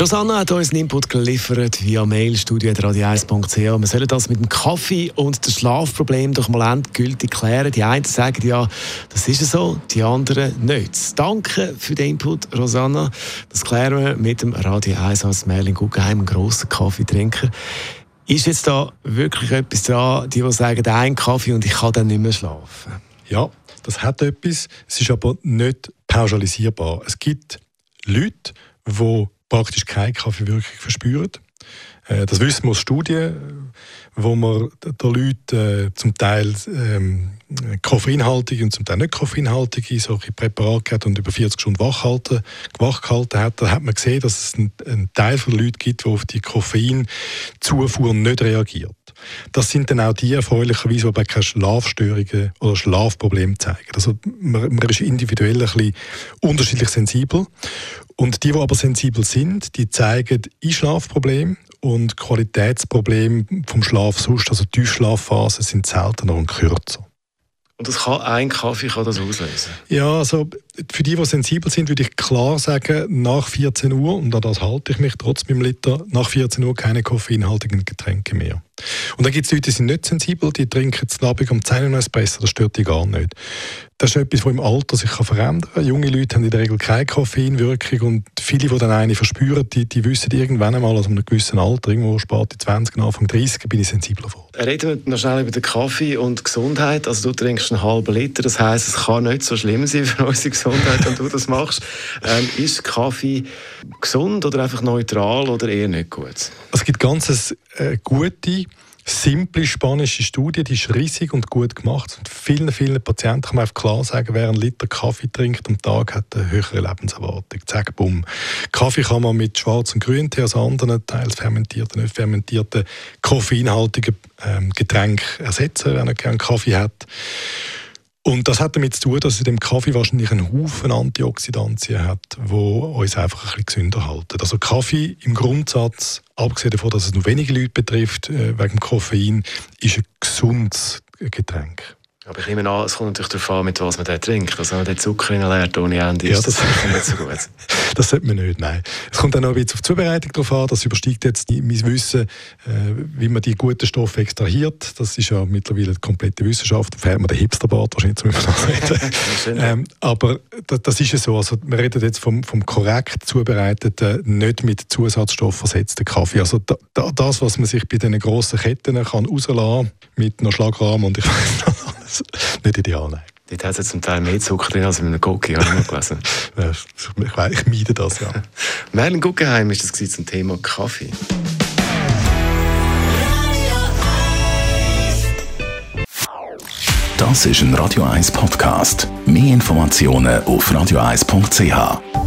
Rosanna hat uns einen Input geliefert via Mail studio.radio1.ch. Wir sollen das mit dem Kaffee und dem Schlafproblem doch mal endgültig klären. Die einen sagen ja, das ist so, die anderen nicht. Danke für den Input, Rosanna. Das klären wir mit dem Radio 1 als Merlin Guggenheim, einem grossen Kaffeetrinker. Ist jetzt da wirklich etwas dran, die, die sagen, ein Kaffee und ich kann dann nicht mehr schlafen? Ja, das hat etwas. Es ist aber nicht pauschalisierbar. Es gibt Leute, die praktisch keine Kaffeewirkung verspüren. Äh, das wissen wir aus Studien, wo man den Leuten äh, zum Teil ähm, koffeinhaltige und zum Teil nicht koffeinhaltige solche Präparate gehabt und über 40 Stunden wach, halten, wach gehalten hat. Da hat man gesehen, dass es einen, einen Teil von Leuten gibt, der auf die Koffeinzufuhr nicht reagiert. Das sind dann auch die erfreulicherweise, die aber keine Schlafstörungen oder Schlafprobleme zeigen. Also man, man ist individuell ein bisschen unterschiedlich sensibel. Und die, die aber sensibel sind, die zeigen Einschlafprobleme und Qualitätsprobleme vom Schlaf sonst, also Tiefschlafphasen, sind seltener und kürzer. Und das kann, ein Kaffee kann das auslösen? Ja, also für die, die sensibel sind, würde ich klar sagen, nach 14 Uhr, und an das halte ich mich trotz meinem Liter, nach 14 Uhr keine koffeinhaltigen Getränke mehr. Und dann gibt es Leute, die sind nicht sensibel, die trinken jetzt Abend um 10 Uhr Espresso, das stört die gar nicht. Das ist etwas, das im Alter sich verändern kann. Junge Leute haben in der Regel keine Koffeinwirkung und viele, die dann eine verspüren, die, die wissen irgendwann einmal, also einem gewissen Alter, irgendwo spät in 20, Anfang 30, bin ich sensibler vor. Reden wir noch schnell über den Kaffee und Gesundheit. Also du trinkst einen halben Liter, das heisst, es kann nicht so schlimm sein für unsere Gesundheit, wenn du das machst. Ähm, ist Kaffee gesund oder einfach neutral oder eher nicht gut? Es gibt ganz äh, gute simple spanische Studie, die ist riesig und gut gemacht. Und vielen, vielen Patienten kann man einfach klar sagen, wer einen Liter Kaffee trinkt am Tag, hat eine höhere Lebenserwartung. Zack, bumm. Kaffee kann man mit schwarz und grünen also anderen, teils fermentierten, nicht fermentierten, koffeinhaltigen ähm, Getränk ersetzen, wenn er gerne Kaffee hat. Und das hat damit zu tun, dass in dem Kaffee wahrscheinlich einen Haufen Antioxidantien hat, wo uns einfach ein bisschen gesünder halten. Also Kaffee im Grundsatz, abgesehen davon, dass es nur wenige Leute betrifft, äh, wegen dem Koffein, ist ein gesundes Getränk. Aber ich nehme an, es kommt natürlich darauf an, mit was man den trinkt. Also wenn man den Zucker lernt ohne Ende, ja, ist das, das nicht so gut. Das sollte man nicht, nein. Es kommt dann auch ein bisschen auf die Zubereitung drauf an. Das übersteigt jetzt mein Wissen, äh, wie man die guten Stoffe extrahiert. Das ist ja mittlerweile eine komplette Wissenschaft. Da fährt man den Hipsterbart wahrscheinlich, um das reden. ähm, aber das, das, ist ja so. Also wir reden jetzt vom, vom korrekt zubereiteten, nicht mit Zusatzstoff versetzten Kaffee. Also da, da, das, was man sich bei diesen grossen Ketten kann rauslassen mit einer Schlagrahmen und ich weiß nicht ideal, nein. Dort hat es zum Teil mehr Zucker drin als in einem Cookie, habe ich mal gelesen. ich, ich meide das, ja. Merlin Guggenheim ist das zum Thema Kaffee. Das ist ein Radio 1 Podcast. Mehr Informationen auf radio1.ch.